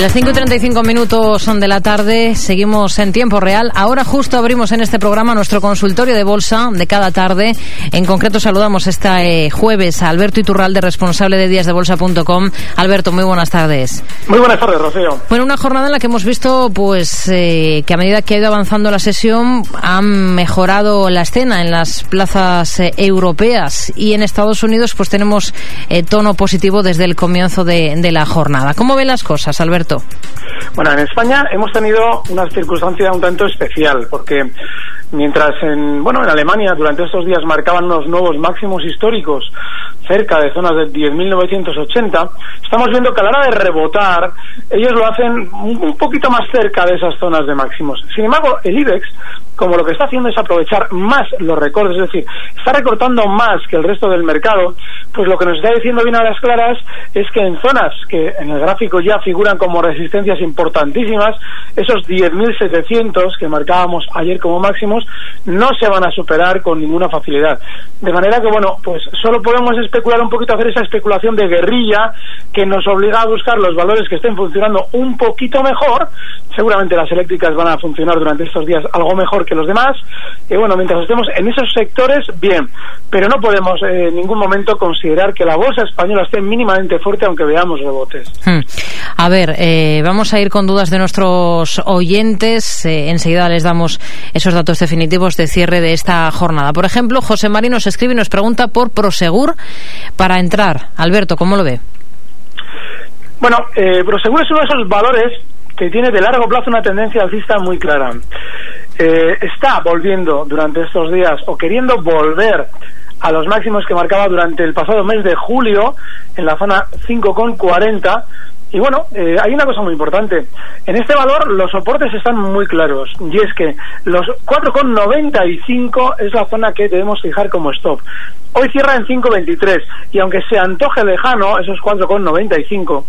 Las 5 y 35 minutos son de la tarde, seguimos en tiempo real. Ahora justo abrimos en este programa nuestro consultorio de bolsa de cada tarde. En concreto saludamos este jueves a Alberto Iturralde, responsable de díasdebolsa.com. Alberto, muy buenas tardes. Muy buenas tardes, Rocío. Bueno, una jornada en la que hemos visto pues eh, que a medida que ha ido avanzando la sesión han mejorado la escena en las plazas eh, europeas y en Estados Unidos pues tenemos eh, tono positivo desde el comienzo de, de la jornada. ¿Cómo ven las cosas, Alberto? Bueno, en España hemos tenido una circunstancia un tanto especial, porque mientras en, bueno, en Alemania durante estos días marcaban unos nuevos máximos históricos cerca de zonas de 10.980, estamos viendo que a la hora de rebotar, ellos lo hacen un poquito más cerca de esas zonas de máximos. Sin embargo, el IBEX como lo que está haciendo es aprovechar más los recortes, es decir, está recortando más que el resto del mercado, pues lo que nos está diciendo bien a las claras es que en zonas que en el gráfico ya figuran como resistencias importantísimas, esos 10.700 que marcábamos ayer como máximos, no se van a superar con ninguna facilidad. De manera que, bueno, pues solo podemos especular un poquito, hacer esa especulación de guerrilla que nos obliga a buscar los valores que estén funcionando un poquito mejor. Seguramente las eléctricas van a funcionar durante estos días algo mejor que los demás. Y bueno, mientras estemos en esos sectores, bien. Pero no podemos eh, en ningún momento que la bolsa española esté mínimamente fuerte, aunque veamos rebotes. Hmm. A ver, eh, vamos a ir con dudas de nuestros oyentes. Eh, enseguida les damos esos datos definitivos de cierre de esta jornada. Por ejemplo, José Mari nos escribe y nos pregunta por Prosegur para entrar. Alberto, ¿cómo lo ve? Bueno, Prosegur es uno de esos valores que tiene de largo plazo una tendencia alcista muy clara. Eh, está volviendo durante estos días o queriendo volver a los máximos que marcaba durante el pasado mes de julio en la zona 5,40 y bueno, eh, hay una cosa muy importante. En este valor los soportes están muy claros y es que los 4,95 es la zona que debemos fijar como stop. Hoy cierra en 5,23 y aunque se antoje lejano esos 4,95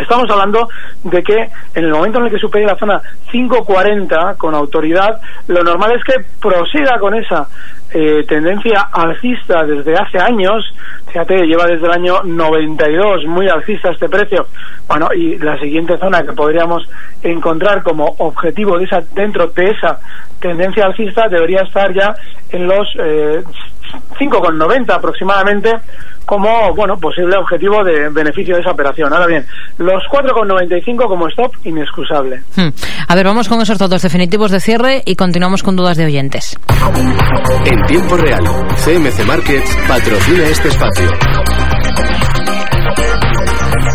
Estamos hablando de que en el momento en el que supere la zona 540 con autoridad, lo normal es que prosiga con esa eh, tendencia alcista desde hace años. Fíjate, lleva desde el año 92 muy alcista este precio. Bueno, y la siguiente zona que podríamos encontrar como objetivo de esa, dentro de esa tendencia alcista debería estar ya en los eh, 5,90 aproximadamente como bueno posible objetivo de beneficio de esa operación. Ahora bien, los 4,95 como stop inexcusable. Hmm. A ver, vamos con esos datos definitivos de cierre y continuamos con dudas de oyentes. En tiempo real, CMC Markets patrocina este espacio.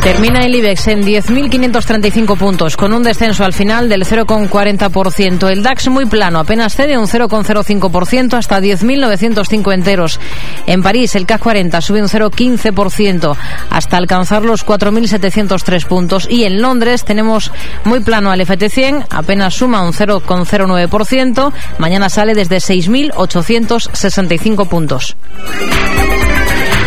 Termina el IBEX en 10.535 puntos, con un descenso al final del 0,40%. El DAX muy plano, apenas cede un 0,05% hasta 10.905 enteros. En París, el CAC 40 sube un 0,15% hasta alcanzar los 4.703 puntos. Y en Londres tenemos muy plano al FT100, apenas suma un 0,09%. Mañana sale desde 6.865 puntos.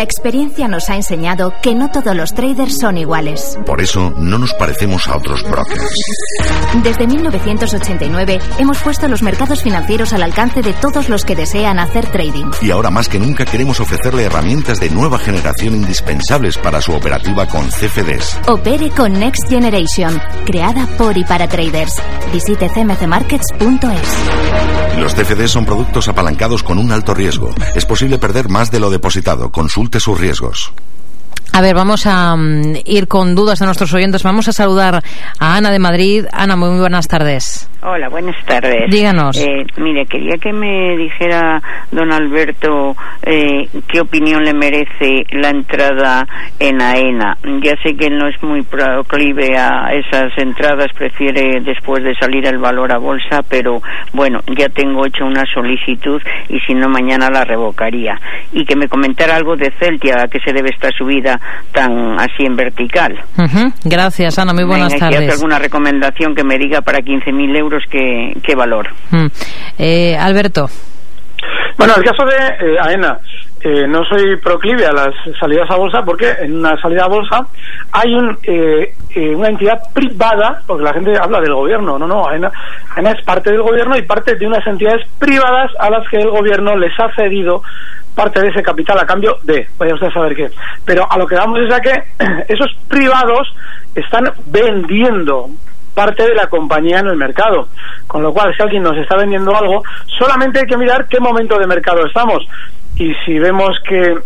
La experiencia nos ha enseñado que no todos los traders son iguales. Por eso no nos parecemos a otros brokers. Desde 1989 hemos puesto los mercados financieros al alcance de todos los que desean hacer trading. Y ahora más que nunca queremos ofrecerle herramientas de nueva generación indispensables para su operativa con CFDs. Opere con Next Generation, creada por y para traders. Visite cmcmarkets.es. Los CFDs son productos apalancados con un alto riesgo. Es posible perder más de lo depositado. Sus riesgos. A ver, vamos a mm, ir con dudas de nuestros oyentes. Vamos a saludar a Ana de Madrid. Ana, muy, buenas tardes. Hola, buenas tardes. Díganos. Eh, mire, quería que me dijera don Alberto eh, qué opinión le merece la entrada en AENA. Ya sé que él no es muy proclive a esas entradas, prefiere después de salir el valor a bolsa, pero bueno, ya tengo hecho una solicitud y si no mañana la revocaría. Y que me comentara algo de Celtia, a qué se debe esta subida tan así en vertical. Gracias, Ana. Muy buenas Venga, tardes. alguna recomendación que me diga para 15.000 euros qué, qué valor? Mm. Eh, Alberto. Bueno, el caso de eh, AENA, eh, no soy proclive a las salidas a bolsa porque en una salida a bolsa hay un, eh, una entidad privada, porque la gente habla del gobierno, no, no, AENA, AENA es parte del gobierno y parte de unas entidades privadas a las que el gobierno les ha cedido parte de ese capital a cambio de, vaya usted a saber qué. Pero a lo que vamos es a que esos privados están vendiendo parte de la compañía en el mercado. Con lo cual, si alguien nos está vendiendo algo, solamente hay que mirar qué momento de mercado estamos. Y si vemos que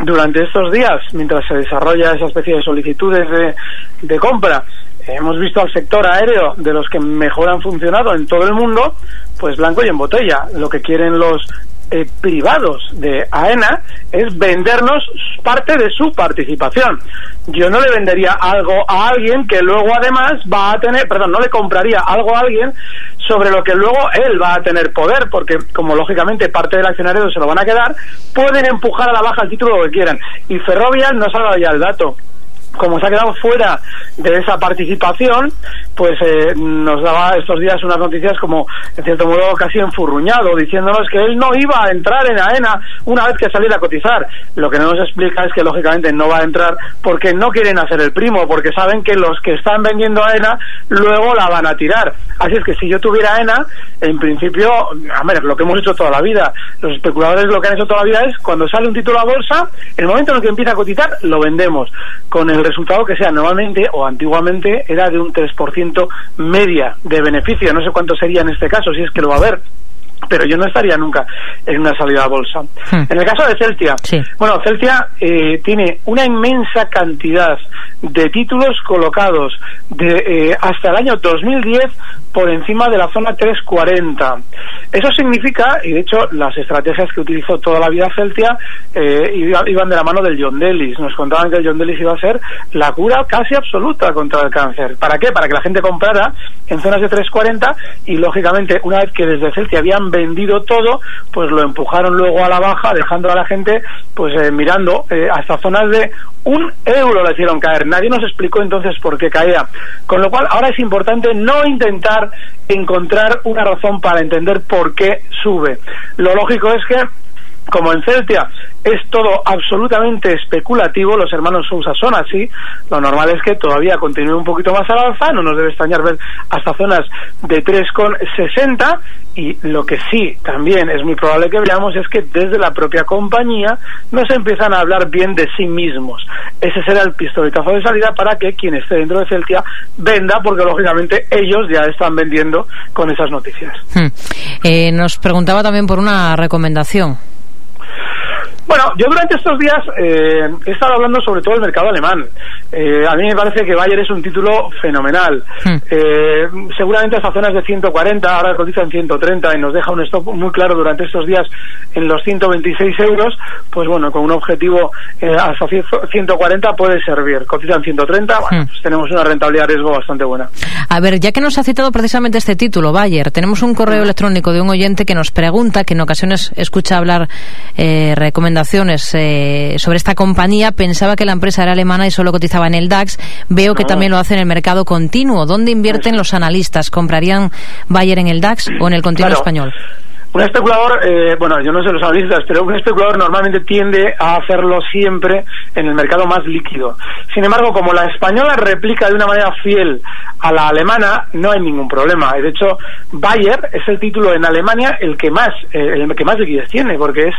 durante estos días, mientras se desarrolla esa especie de solicitudes de, de compra, hemos visto al sector aéreo de los que mejor han funcionado en todo el mundo, pues blanco y en botella. Lo que quieren los eh, privados de AENA es vendernos parte de su participación. Yo no le vendería algo a alguien que luego además va a tener, perdón, no le compraría algo a alguien sobre lo que luego él va a tener poder, porque como lógicamente parte del accionario se lo van a quedar, pueden empujar a la baja el título lo que quieran. Y Ferrovial no salga ya el dato como se ha quedado fuera de esa participación, pues eh, nos daba estos días unas noticias como, en cierto modo, casi enfurruñado, diciéndonos que él no iba a entrar en AENA una vez que saliera a cotizar. Lo que no nos explica es que, lógicamente, no va a entrar porque no quieren hacer el primo, porque saben que los que están vendiendo AENA luego la van a tirar. Así es que si yo tuviera AENA, en principio, a ver, lo que hemos hecho toda la vida, los especuladores lo que han hecho toda la vida es, cuando sale un título a bolsa, el momento en el que empieza a cotizar, lo vendemos. Con el resultado que sea normalmente o antiguamente era de un 3% media de beneficio. No sé cuánto sería en este caso, si es que lo va a haber pero yo no estaría nunca en una salida a bolsa. Hmm. En el caso de Celtia, bueno, Celtia eh, tiene una inmensa cantidad de títulos colocados de eh, hasta el año 2010 por encima de la zona 340. Eso significa, y de hecho las estrategias que utilizó toda la vida Celtia eh, iban de la mano del John Delis. Nos contaban que el John Delis iba a ser la cura casi absoluta contra el cáncer. ¿Para qué? Para que la gente comprara en zonas de 340 y lógicamente una vez que desde Celtia habían vendido todo, pues lo empujaron luego a la baja, dejando a la gente pues eh, mirando eh, hasta zonas de un euro le hicieron caer. Nadie nos explicó entonces por qué caía. Con lo cual ahora es importante no intentar encontrar una razón para entender por qué sube. Lo lógico es que como en Celtia es todo absolutamente especulativo, los hermanos Sousa son así, lo normal es que todavía continúe un poquito más al alza, no nos debe extrañar ver hasta zonas de 3,60 y lo que sí también es muy probable que veamos es que desde la propia compañía no se empiezan a hablar bien de sí mismos. Ese será el pistoletazo de salida para que quien esté dentro de Celtia venda, porque lógicamente ellos ya están vendiendo con esas noticias. Hmm. Eh, nos preguntaba también por una recomendación. Bueno, yo durante estos días eh, he estado hablando sobre todo del mercado alemán. Eh, a mí me parece que Bayer es un título fenomenal. Hmm. Eh, seguramente hasta zonas de 140, ahora cotiza en 130 y nos deja un stop muy claro durante estos días en los 126 euros. Pues bueno, con un objetivo hasta 140 puede servir. Cotiza en 130, bueno, hmm. pues tenemos una rentabilidad de riesgo bastante buena. A ver, ya que nos ha citado precisamente este título, Bayer, tenemos un correo electrónico de un oyente que nos pregunta, que en ocasiones escucha hablar recomendaciones eh, sobre esta compañía. Pensaba que la empresa era alemana y solo cotizaba en el DAX. Veo que también lo hace en el mercado continuo. ¿Dónde invierten los analistas? ¿Comprarían Bayer en el DAX o en el continuo español? Un especulador, eh, bueno, yo no sé los analistas, pero un especulador normalmente tiende a hacerlo siempre en el mercado más líquido. Sin embargo, como la española replica de una manera fiel a la alemana, no hay ningún problema. De hecho, Bayer es el título en Alemania el que más, eh, el que más liquidez tiene, porque es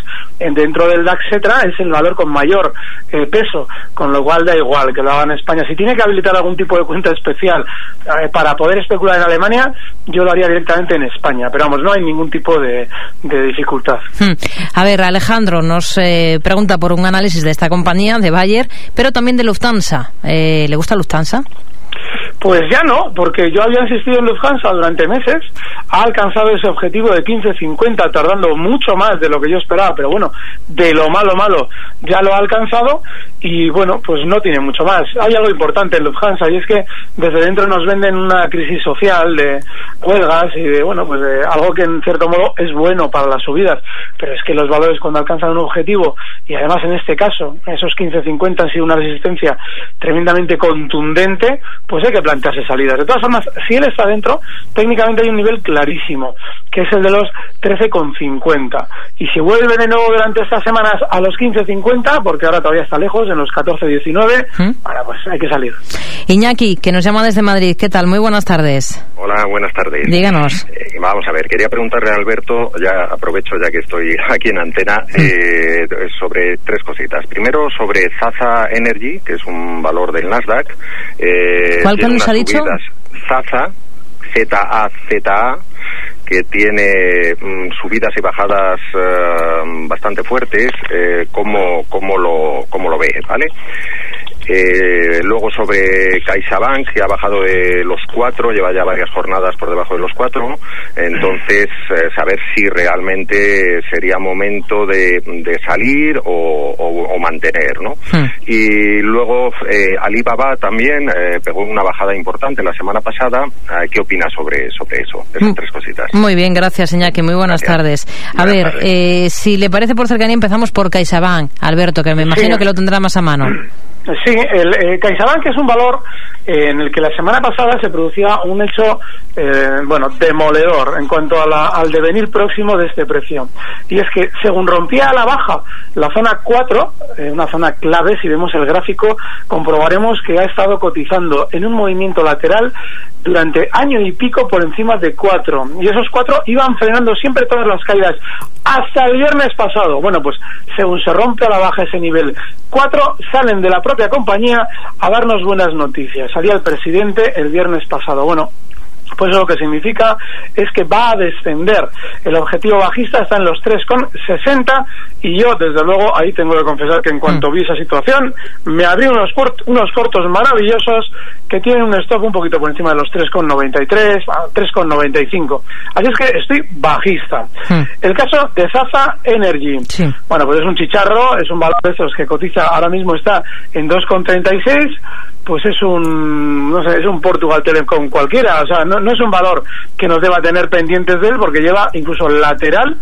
dentro del DAX Cetra es el valor con mayor eh, peso, con lo cual da igual que lo haga en España. Si tiene que habilitar algún tipo de cuenta especial eh, para poder especular en Alemania, yo lo haría directamente en España. Pero vamos, no hay ningún tipo de, dificultad. Hmm. A ver, Alejandro nos eh, pregunta por un análisis de esta compañía, de Bayer, pero también de Lufthansa. ¿Le gusta Lufthansa? Pues ya no, porque yo había insistido en Lufthansa durante meses, ha alcanzado ese objetivo de 15.50 tardando mucho más de lo que yo esperaba, pero bueno, de lo malo malo ya lo ha alcanzado y bueno, pues no tiene mucho más. Hay algo importante en Lufthansa y es que desde dentro nos venden una crisis social de huelgas y de bueno, pues de algo que en cierto modo es bueno para las subidas, pero es que los valores cuando alcanzan un objetivo y además en este caso esos 15.50 han sido una resistencia tremendamente contundente, pues hay que plantearse salidas. De todas formas, si él está dentro, técnicamente hay un nivel clarísimo, que es el de los 13,50. Y si vuelve de nuevo durante estas semanas a los 15,50, porque ahora todavía está lejos, en los 14,19, ¿Mm? ahora pues hay que salir. Iñaki, que nos llama desde Madrid, ¿qué tal? Muy buenas tardes. Hola, buenas tardes. Díganos. Eh, vamos a ver, quería preguntarle a Alberto, ya aprovecho ya que estoy aquí en antena, ¿Mm? eh, sobre tres cositas. Primero, sobre Zaza Energy, que es un valor del Nasdaq. Eh, ¿Cuál que nos ha dicho? Zaza, Z-A-Z-A, que tiene mm, subidas y bajadas eh, bastante fuertes, eh, ¿cómo, cómo, lo, ¿cómo lo ve? ¿Vale? Eh, luego sobre CaixaBank, que ha bajado de los cuatro, lleva ya varias jornadas por debajo de los cuatro. Entonces, eh, saber si realmente sería momento de, salir o, mantener, ¿no? Hmm. Y luego eh, Alibaba también eh, pegó una bajada importante la semana pasada. ¿Qué opina sobre, sobre eso? Esas hmm. tres cositas. Muy bien, gracias, Iñaki. Muy buenas tardes. A ver, si le parece por cercanía, empezamos por CaixaBank, Alberto, que me imagino que lo tendrá más a mano. Sí, el eh, CaixaBank es un valor en el que la semana pasada se producía un hecho, eh, bueno, demoledor en cuanto al devenir próximo de este precio. Y es que según rompía a la baja la zona 4, eh, una zona clave, si vemos el gráfico, comprobaremos que ha estado cotizando en un movimiento lateral durante año y pico por encima de 4. Y esos 4 iban frenando siempre todas las caídas hasta el viernes pasado. Bueno, pues según se rompe a la baja ese nivel 4, salen de la propia compañía a darnos buenas noticias. Salía el presidente el viernes pasado. Bueno, pues eso lo que significa es que va a descender. El objetivo bajista está en los 3,60 y yo, desde luego, ahí tengo que confesar que en cuanto mm. vi esa situación, me abrí unos, unos cortos maravillosos que tienen un stop un poquito por encima de los 3,93, 3,95. Así es que estoy bajista. Mm. El caso de Zaza Energy. Bueno, pues es un chicharro, es un valor de esos que cotiza ahora mismo está en 2,36 pues es un no sé, es un Portugal Telecom cualquiera, o sea, no, no es un valor que nos deba tener pendientes de él porque lleva incluso lateral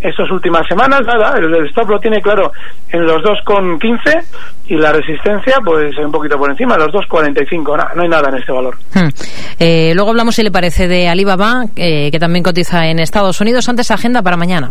estas últimas semanas, nada, el, stop lo tiene claro en los 2,15 y la resistencia pues un poquito por encima, los 2,45, no, no hay nada en este valor. Hmm. Eh, luego hablamos, si le parece, de Alibaba, eh, que también cotiza en Estados Unidos. Antes, agenda para mañana.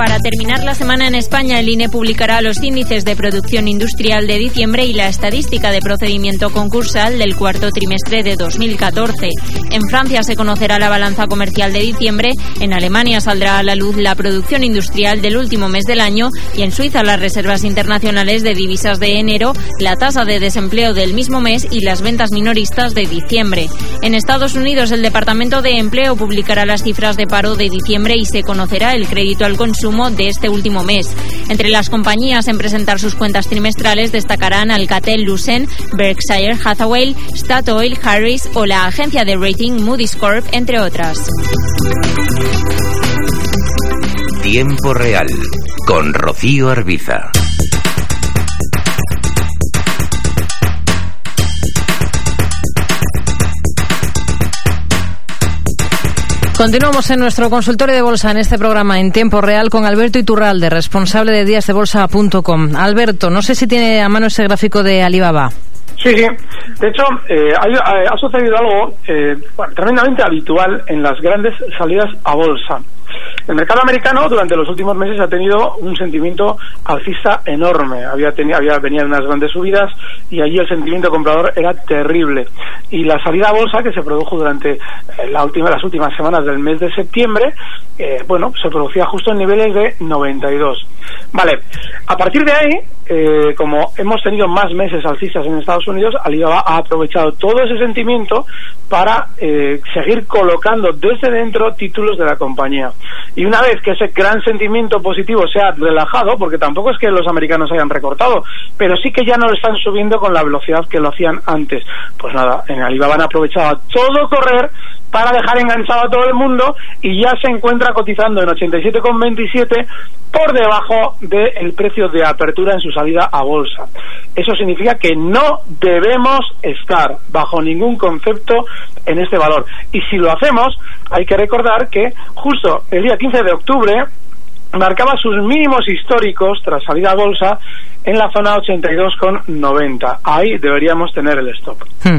Para terminar la semana en España, el INE publicará los índices de producción industrial de diciembre y la estadística de procedimiento concursal del cuarto trimestre de 2014. En Francia se conocerá la balanza comercial de diciembre, en Alemania saldrá a la luz la producción industrial del último mes del año y en Suiza las reservas internacionales de divisas de enero, la tasa de desempleo del mismo mes y las ventas minoristas de diciembre. En Estados Unidos, el Departamento de Empleo publicará las cifras de paro de diciembre y se conocerá el crédito al consumo de este último mes. Entre las compañías en presentar sus cuentas trimestrales destacarán Alcatel Lucent, Berkshire Hathaway, Statoil, Harris o la agencia de rating Moody's Corp, entre otras. Tiempo real con Rocío Arbiza. Continuamos en nuestro consultorio de bolsa en este programa en tiempo real con Alberto Iturralde, responsable de díasdebolsa.com. Alberto, no sé si tiene a mano ese gráfico de Alibaba. Sí, sí. De hecho, eh, ha, sucedido algo eh, tremendamente habitual en las grandes salidas a bolsa. El mercado americano durante los últimos meses ha tenido un sentimiento alcista enorme. Había, tenido, había venían unas grandes subidas y allí el sentimiento comprador era terrible. Y la salida a bolsa que se produjo durante eh, la última, las últimas semanas del mes de septiembre, eh, bueno, se producía justo en niveles de 92. Vale, a partir de ahí, eh, como hemos tenido más meses alcistas en Estados Unidos, Alibaba ha aprovechado todo ese sentimiento para seguir colocando desde dentro títulos de la compañía. Y una vez que ese gran sentimiento positivo se ha relajado, porque tampoco es que los americanos hayan recortado, pero sí que ya no lo están subiendo con la velocidad que lo hacían antes. Pues nada, en Alibaba han aprovechado a todo correr para dejar enganchado a todo el mundo y ya se encuentra cotizando en 87,27 por debajo del precio de apertura en su salida a bolsa. Eso significa que no debemos estar bajo ningún concepto en este valor. Y si lo hacemos, hay que recordar que justo el día 15 de octubre marcaba sus mínimos históricos tras salida a bolsa en la zona 82,90. Ahí deberíamos tener el stop. Hmm.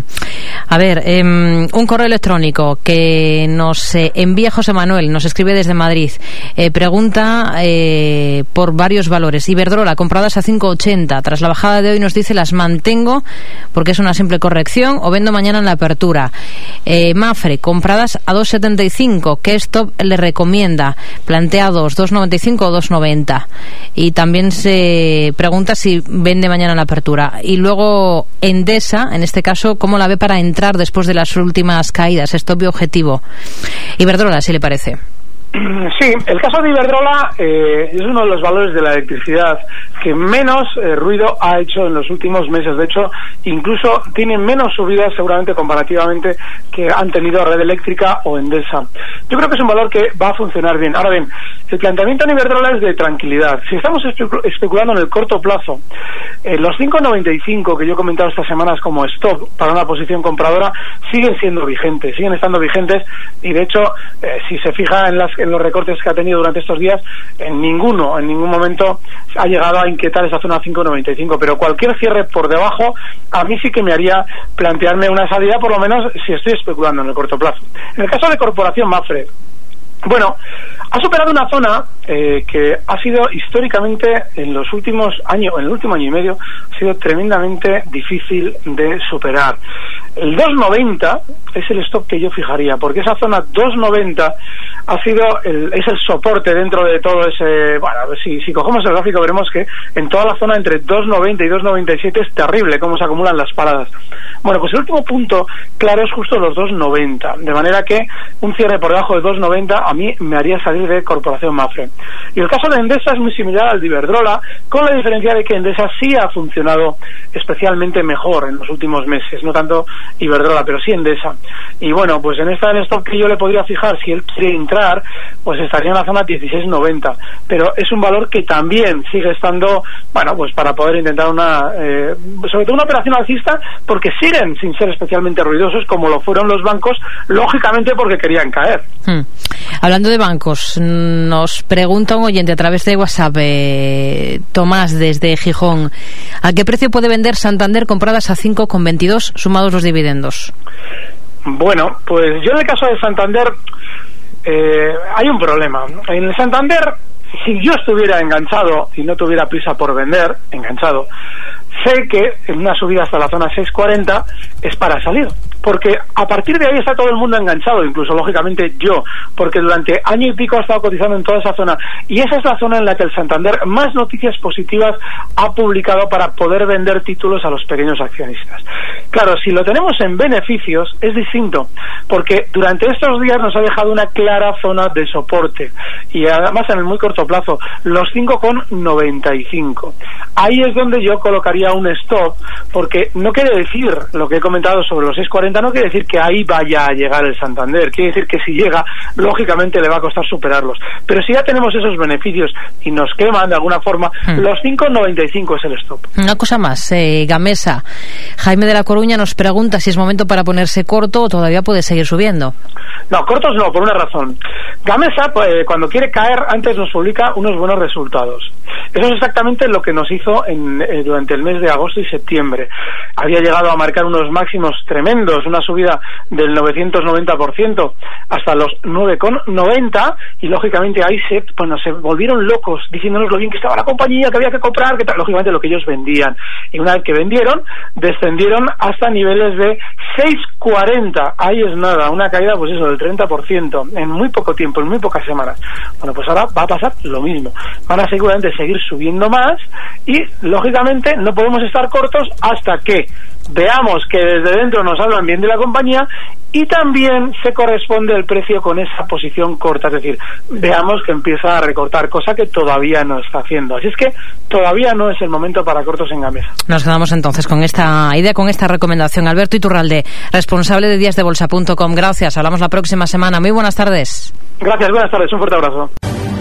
A ver, em, un correo electrónico que nos eh, envía José Manuel, nos escribe desde Madrid. Eh, pregunta eh, por varios valores. Iberdrola, compradas a 5,80. Tras la bajada de hoy nos dice las mantengo porque es una simple corrección o vendo mañana en la apertura. Mafre, compradas a 2,75. ¿Qué stop le recomienda? Planteados 2,95 o 2,90. Y también se pregunta si vende mañana la apertura. Y luego Endesa, en este caso, ¿cómo la ve para entrar después de las últimas caídas? Es obvio objetivo. Iberdrola, si le parece. Sí, el caso de Iberdrola eh, es uno de los valores de la electricidad que menos eh, ruido ha hecho en los últimos meses. De hecho, incluso tiene menos subidas seguramente comparativamente que han tenido Red Eléctrica o Endesa. Yo creo que es un valor que va a funcionar bien. Ahora bien, el planteamiento en Iberdrola es de tranquilidad. Si estamos especulando en el corto plazo, eh, los 5,95 que yo he comentado estas semanas como stop para una posición compradora siguen siendo vigentes, siguen estando vigentes y de hecho, si se fija en las en los recortes que ha tenido durante estos días, en ninguno, en ningún momento ha llegado a inquietar esa zona 5.95, pero cualquier cierre por debajo a mí sí que me haría plantearme una salida, por lo menos si estoy especulando en el corto plazo. En el caso de Corporación Mafre, bueno, ha superado una zona eh, que ha sido históricamente en los últimos años, en el último año y medio, ha sido tremendamente difícil de superar. El 290 es el stop que yo fijaría, porque esa zona 290 ha sido el, es el soporte dentro de todo ese. Bueno, si, si cogemos el gráfico veremos que en toda la zona entre 290 y 297 es terrible cómo se acumulan las paradas. Bueno, pues el último punto claro es justo los 290, de manera que un cierre por debajo de 290 a mí me haría salir de Corporación Mafre. Y el caso de Endesa es muy similar al de Iberdrola, con la diferencia de que Endesa sí ha funcionado especialmente mejor en los últimos meses, no tanto Iberdrola, pero sí Endesa. Y bueno, pues en esta en que yo le podría fijar, si él quiere entrar, pues estaría en la zona 16.90. Pero es un valor que también sigue estando, bueno, pues para poder intentar una, eh, sobre todo una operación alcista, porque siguen sin ser especialmente ruidosos, como lo fueron los bancos, lógicamente porque querían caer. Hmm. Hablando de bancos, nos pregunta un oyente a través de WhatsApp, eh, Tomás, desde Gijón, ¿a qué precio puede vender Santander compradas a 5,22 sumados los dividendos? Bueno, pues yo en el caso de Santander eh, hay un problema. En el Santander, si yo estuviera enganchado y no tuviera prisa por vender, enganchado, sé que en una subida hasta la zona 640 es para salir porque a partir de ahí está todo el mundo enganchado, incluso lógicamente yo, porque durante año y pico ha estado cotizando en toda esa zona y esa es la zona en la que el Santander más noticias positivas ha publicado para poder vender títulos a los pequeños accionistas. Claro, si lo tenemos en beneficios es distinto, porque durante estos días nos ha dejado una clara zona de soporte y además en el muy corto plazo, los 5,95. Ahí es donde yo colocaría un stop, porque no quiere decir lo que he comentado sobre los 6,40 no quiere decir que ahí vaya a llegar el Santander, quiere decir que si llega, lógicamente le va a costar superarlos. Pero si ya tenemos esos beneficios y nos queman de alguna forma, Hmm. los 5,95 es el stop. Una cosa más, eh, Gamesa. Jaime de la Coruña nos pregunta si es momento para ponerse corto o todavía puede seguir subiendo. No, cortos no, por una razón. Gamesa, pues, eh, cuando quiere caer, antes nos publica unos buenos resultados. Eso es exactamente lo que nos hizo en, eh, durante el mes de agosto y septiembre. Había llegado a marcar unos máximos tremendos, una subida del 990% hasta los 9,90 y lógicamente ahí se, bueno, se volvieron locos diciéndonos lo bien que estaba la compañía, que había que comprar, que lógicamente lo que ellos vendían. Y una vez que vendieron, descendieron hasta niveles de 6,40. Ahí es nada, una caída pues eso del 30% en muy poco tiempo, en muy pocas semanas. Bueno, pues ahora va a pasar lo mismo. Van a seguramente seguir subiendo más y lógicamente no podemos estar cortos hasta que veamos que desde dentro nos hablan bien de la compañía y también se corresponde el precio con esa posición corta, es decir, veamos que empieza a recortar, cosa que todavía no está haciendo. Así es que todavía no es el momento para cortos en Gamesa. Nos quedamos entonces con esta idea, con esta recomendación. Alberto Iturralde, responsable de díasdebolsa.com. Gracias. Hablamos la próxima semana. Muy buenas tardes. Gracias, buenas tardes. Un fuerte abrazo.